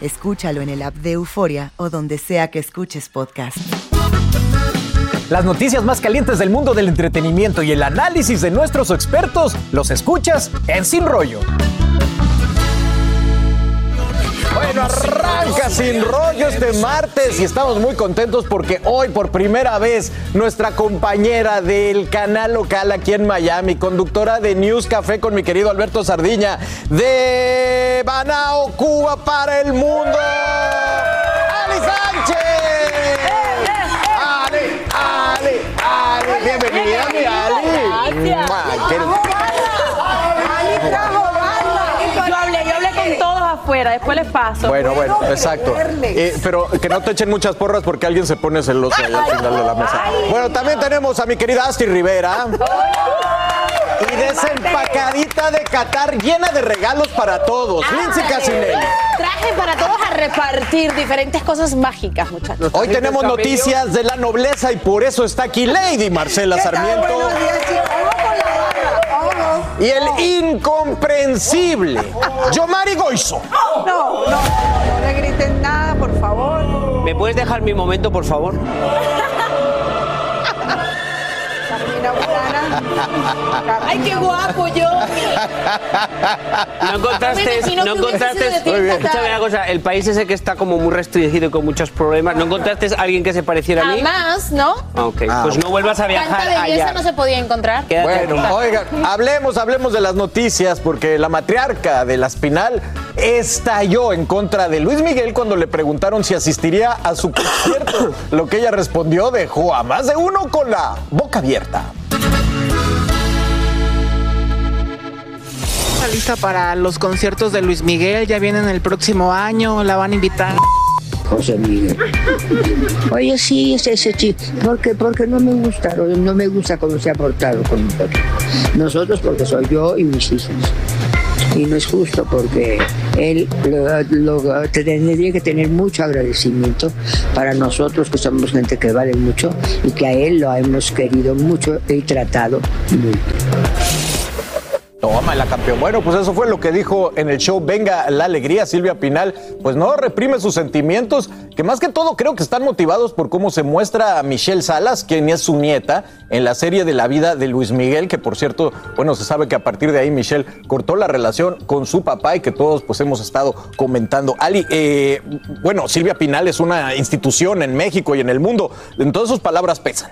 Escúchalo en el app de Euforia o donde sea que escuches podcast. Las noticias más calientes del mundo del entretenimiento y el análisis de nuestros expertos los escuchas en Sin Rollo. Bueno, arranca sin rollo este martes y estamos muy contentos porque hoy por primera vez nuestra compañera del canal local aquí en Miami, conductora de News Café con mi querido Alberto Sardiña, de Banao, Cuba para el mundo, Ali Sánchez. Ali, Ali, Ali, bienvenida mi Ali. Mua, afuera, después les paso. Bueno, bueno, exacto. Eh, pero que no te echen muchas porras porque alguien se pone celoso ahí al final de la mesa. Bueno, también tenemos a mi querida Asti Rivera. Y desempacadita de Qatar llena de regalos para todos. Lindsay Casinelli. Traje para todos a repartir diferentes cosas mágicas, muchachos. Hoy tenemos noticias de la nobleza y por eso está aquí Lady Marcela Sarmiento. Y el incomprensible Yomari Goizo. No, no, no le griten nada, por favor. ¿Me puedes dejar mi momento, por favor? Ay, qué guapo yo. No encontraste, no encontraste, escúchame una cosa, el país ese que está como muy restringido y con muchos problemas, ¿no encontraste a alguien que se pareciera a mí? Además, ¿no? Ah, ok, pues no vuelvas a viajar Tanta belleza allá. no se podía encontrar. Quédate Bueno, oigan, hablemos, hablemos de las noticias, porque la matriarca de la Espinal estalló en contra de Luis Miguel cuando le preguntaron si asistiría a su concierto. Lo que ella respondió dejó a más de uno con la boca abierta. Está lista para los conciertos de Luis Miguel, ya vienen el próximo año, la van a invitar. José Miguel. Oye, sí, es ese chico. ¿Por qué? Porque no me gusta, no no me gusta cómo se ha portado con nosotros. Nosotros porque soy yo y mis hijos. Y no es justo porque él lo- tendría que tener mucho agradecimiento para nosotros que somos gente que vale mucho y que a él lo hemos querido mucho y tratado mucho. Toma la campeón. Bueno, pues eso fue lo que dijo en el show Venga la Alegría Silvia Pinal. Pues no reprime sus sentimientos, que más que todo creo que están motivados por cómo se muestra a Michelle Salas, quien es su nieta, en la serie de la vida de Luis Miguel, que por cierto, bueno, se sabe que a partir de ahí Michelle cortó la relación con su papá y que todos pues hemos estado comentando. Ali, eh, bueno, Silvia Pinal es una institución en México y en el mundo, entonces sus palabras pesan.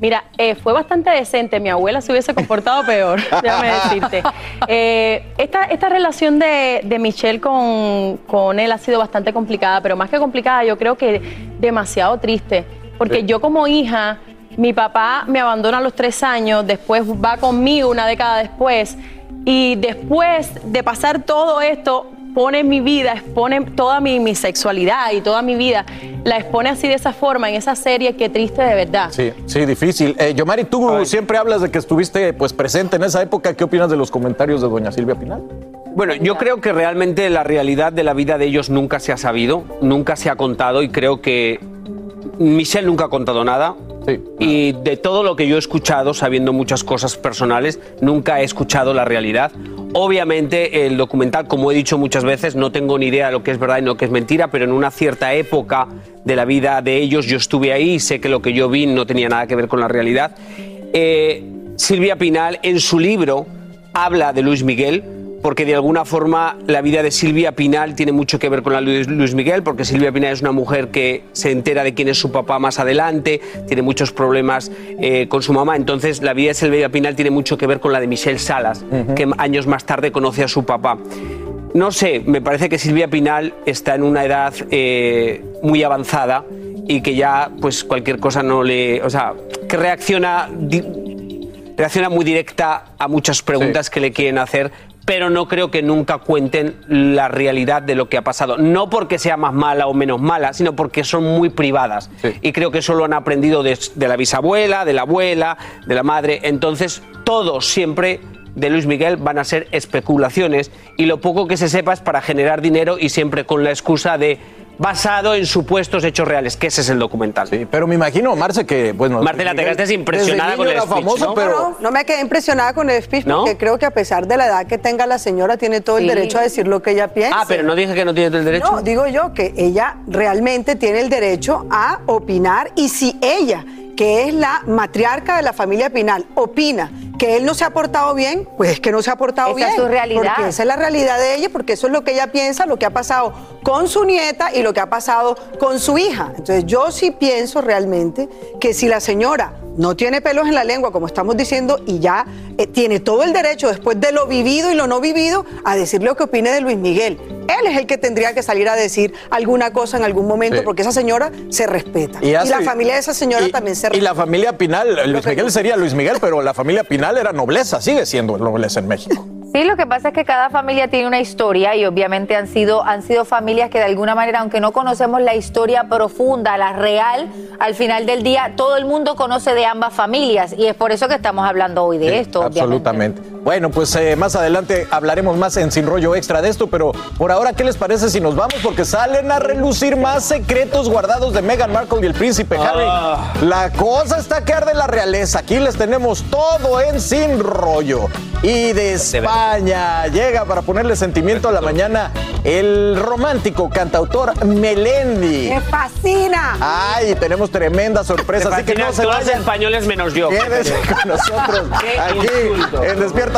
Mira, eh, fue bastante decente. Mi abuela se hubiese comportado peor, déjame decirte. Eh, esta, esta relación de, de Michelle con, con él ha sido bastante complicada, pero más que complicada, yo creo que demasiado triste. Porque yo como hija, mi papá me abandona a los tres años, después va conmigo una década después. Y después de pasar todo esto, pone mi vida, expone toda mi, mi sexualidad y toda mi vida, la expone así de esa forma en esa serie, qué triste de verdad. Sí, sí, difícil. Eh, Yomari, tú siempre hablas de que estuviste pues presente en esa época. ¿Qué opinas de los comentarios de doña Silvia Pinal? Bueno, yo creo que realmente la realidad de la vida de ellos nunca se ha sabido, nunca se ha contado y creo que Michelle nunca ha contado nada. Y de todo lo que yo he escuchado, sabiendo muchas cosas personales, nunca he escuchado la realidad. Obviamente el documental, como he dicho muchas veces, no tengo ni idea de lo que es verdad y lo que es mentira, pero en una cierta época de la vida de ellos yo estuve ahí y sé que lo que yo vi no tenía nada que ver con la realidad. Eh, Silvia Pinal en su libro habla de Luis Miguel, porque de alguna forma la vida de Silvia Pinal tiene mucho que ver con la de Luis Miguel, porque Silvia Pinal es una mujer que se entera de quién es su papá más adelante, tiene muchos problemas eh, con su mamá, entonces la vida de Silvia Pinal tiene mucho que ver con la de Michelle Salas, que años más tarde conoce a su papá. No sé, me parece que Silvia Pinal está en una edad eh, muy avanzada y que ya pues cualquier cosa no le... O sea, que reacciona... Reacciona muy directa a muchas preguntas que le quieren hacer, pero no creo que nunca cuenten la realidad de lo que ha pasado. No porque sea más mala o menos mala, sino porque son muy privadas. Y creo que eso lo han aprendido de, de la bisabuela, de la abuela, de la madre. Entonces, todo siempre de Luis Miguel van a ser especulaciones y lo poco que se sepa es para generar dinero y siempre con la excusa de basado en supuestos hechos reales, que ese es el documental. Sí, pero me imagino, Marce, que bueno. Marcela, te quedaste impresionada desde con el era speech, famoso, ¿no? pero No, no me quedé impresionada con el speech ¿No? porque creo que a pesar de la edad que tenga la señora, tiene todo el Sí. derecho a decir lo que ella piensa. Ah, pero no dije que no tiene el derecho. No, digo yo que ella realmente tiene el derecho a opinar y si ella, que es la matriarca de la familia Pinal, opina que él no se ha portado bien, pues es que no se ha portado Esa bien. es su realidad. Porque esa es la realidad de ella, porque eso es lo que ella piensa, lo que ha pasado con su nieta y lo que ha pasado con su hija. Entonces yo sí pienso realmente que si la señora no tiene pelos en la lengua, como estamos diciendo, y ya eh, tiene todo el derecho, después de lo vivido y lo no vivido, a decir lo que opine de Luis Miguel. Él es el que tendría que salir a decir alguna cosa en algún momento, Sí. porque esa señora se respeta. Y, hace- la familia de esa señora y- también se Y respeta. la familia Pinal, Luis Miguel sería Luis Miguel, pero la familia Pinal era nobleza, sigue siendo nobleza en México. Sí, lo que pasa es que cada familia tiene una historia y obviamente han sido, han sido familias que de alguna manera, aunque no conocemos la historia profunda, la real, al final del día todo el mundo conoce de ambas familias y es por eso que estamos hablando hoy de esto. obviamente. Bueno, pues eh, más adelante hablaremos más en Sin Rollo Extra de esto, pero por ahora, ¿qué les parece si nos vamos? Porque salen a relucir más secretos guardados de Meghan Markle y el príncipe Harry. La cosa está que arde la realeza. Aquí les tenemos todo en Sin Rollo. Y de España llega para ponerle sentimiento a la mañana el romántico cantautor Melendi. ¡Me fascina! Ay, tenemos tremenda sorpresa, así que no se vayan. españoles menos yo. Quédese con nosotros aquí insulto. en Despierta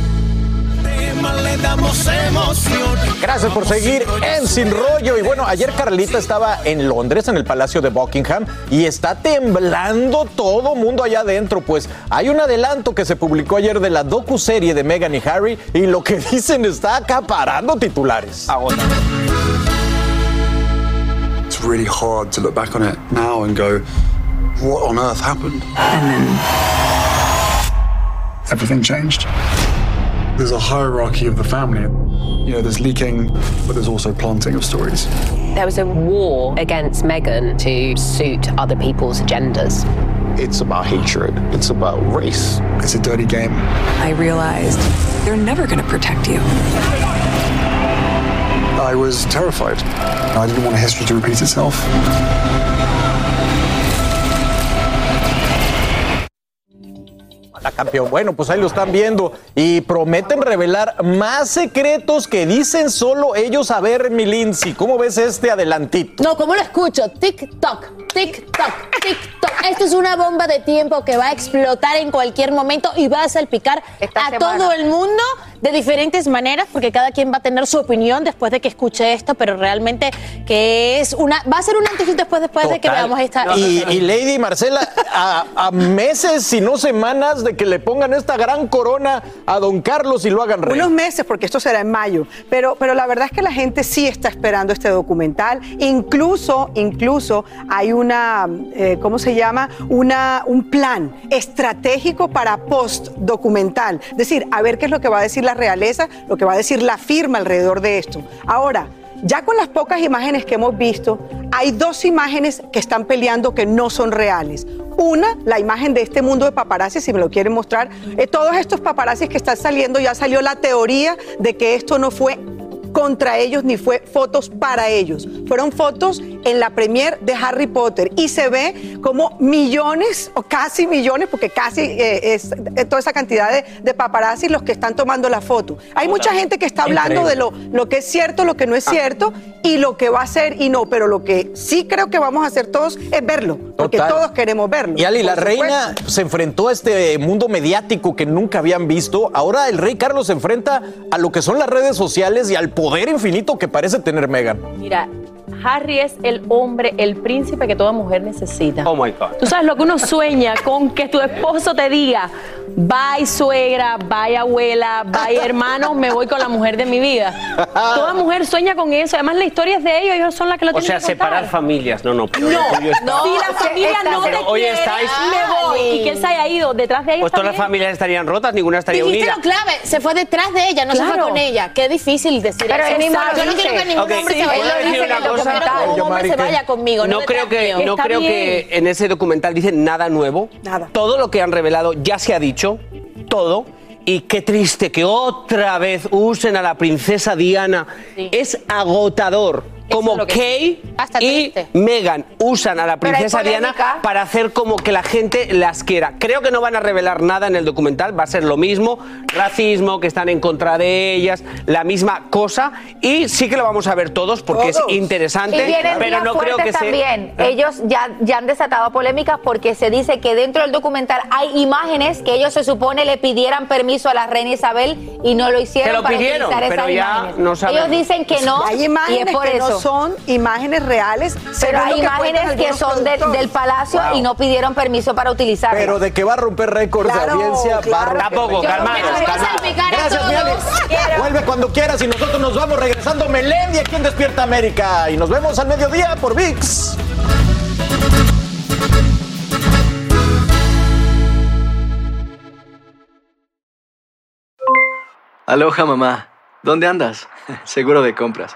Tema le damos emoción. Gracias por seguir en Sin Rollo. Y bueno, ayer Carlita estaba en Londres, en el Palacio de Buckingham, y está temblando todo mundo allá adentro. Pues hay un adelanto que se publicó ayer de la docu-serie de Meghan y Harry, y lo que dicen está acaparando titulares. It's really hard to look back on it now and go, what on earth happened? And then everything changed. There's a hierarchy of the family. You know, there's leaking, but there's also planting of stories. There was a war against Meghan to suit other people's agendas. It's about hatred. It's about race. It's a dirty game. I realized they're never going to protect you. I was terrified. I didn't want history to repeat itself. La campeón. Bueno, pues ahí lo están viendo y prometen revelar más secretos que dicen solo ellos a ver, mi Lindsay. ¿Cómo ves este adelantito? No, ¿cómo lo escucho? TikTok, TikTok, TikTok. Esto es una bomba de tiempo que va a explotar en cualquier momento y va a salpicar a semana. todo el mundo de diferentes maneras, porque cada quien va a tener su opinión después de que escuche esto, pero realmente que es una, va a ser un antes y un después después de que veamos esta. Y, y Lady Marcela, a, a meses, si no semanas, de que le pongan esta gran corona a don Carlos y lo hagan rey. Unos meses, porque esto será en mayo. Pero, pero la verdad es que la gente sí está esperando este documental. Incluso, incluso hay una, eh, ¿cómo se llama? Una, un plan estratégico para post-documental. Es decir, a ver qué es lo que va a decir la realeza, lo que va a decir la firma alrededor de esto. Ahora, ya con las pocas imágenes que hemos visto, hay dos imágenes que están peleando que no son reales. Una, la imagen de este mundo de paparazzi, si me lo quieren mostrar. Eh, todos estos paparazzis que están saliendo, ya salió la teoría de que esto no fue contra ellos ni fue fotos para ellos. Fueron fotos en la premier de Harry Potter y se ve como millones o casi millones, porque casi eh, es eh, toda esa cantidad de, de paparazzi los que están tomando la foto. Hay mucha gente que está hablando de lo, lo que es cierto, lo que no es cierto y lo que va a ser y no, pero lo que sí creo que vamos a hacer todos es verlo, porque todos queremos verlo. Y Ali, la reina se enfrentó a este mundo mediático que nunca habían visto. Ahora el rey Carlos se enfrenta a lo que son las redes sociales y al poder infinito que parece tener Meghan. Mira, Harry es el hombre, el príncipe que toda mujer necesita. Oh my God. Tú sabes lo que uno sueña con que tu esposo te diga, bye suegra, bye abuela, bye hermano, me voy con la mujer de mi vida. Toda mujer sueña con eso. Además, la historia es de ellos, ellos son las que lo O tienen sea, que contar. separar familias. No, no, pero No, no, si la familia no te Pero hoy quiere, estáis- me voy. Y que él se haya ido detrás de ellos Pues todas las familias estarían rotas, ninguna estaría Dijiste unida. lo clave, se fue detrás de ella, no se fue con ella. Qué difícil decir Pero eso. Exacto. Yo no quiero que ningún hombre sí, se vaya Yo no cosa. quiero que ningún hombre se vaya conmigo. No creo que, no creo que en ese documental dicen nada nuevo. Todo lo que han revelado ya se ha dicho, todo. Y qué triste que otra vez usen a la princesa Diana. Es agotador. Como Kay Hasta y. Meghan usan a la princesa Diana para hacer como que la gente las quiera. Creo que no van a revelar nada en el documental, va a ser lo mismo, racismo, que están en contra de ellas, la misma cosa. Y sí que lo vamos a ver todos porque Todos. es interesante, Y vienen pero no creo que se... también. Ellos ya, ya han desatado polémicas porque se dice que dentro del documental hay imágenes que ellos se supone le pidieran permiso a la reina Isabel y no lo hicieron Que lo para pidieron, pero esas ya imágenes. no sabemos. Ellos dicen que no Hay y es por que eso. no son imágenes reales. pero hay que imágenes que son del- palacio Wow. y no pidieron permiso para utilizarlas. Pero de que va a romper récords Claro, de audiencia, va a claro. Tampoco, récords. calmados, Nos va a calmados. salpicar a Gracias, mi Alex. Vuelve cuando quieras y nosotros nos vamos regresando Melendi aquí en Despierta América. Y nos vemos al mediodía por VIX. Aloha mamá. ¿Dónde andas? Seguro de compras.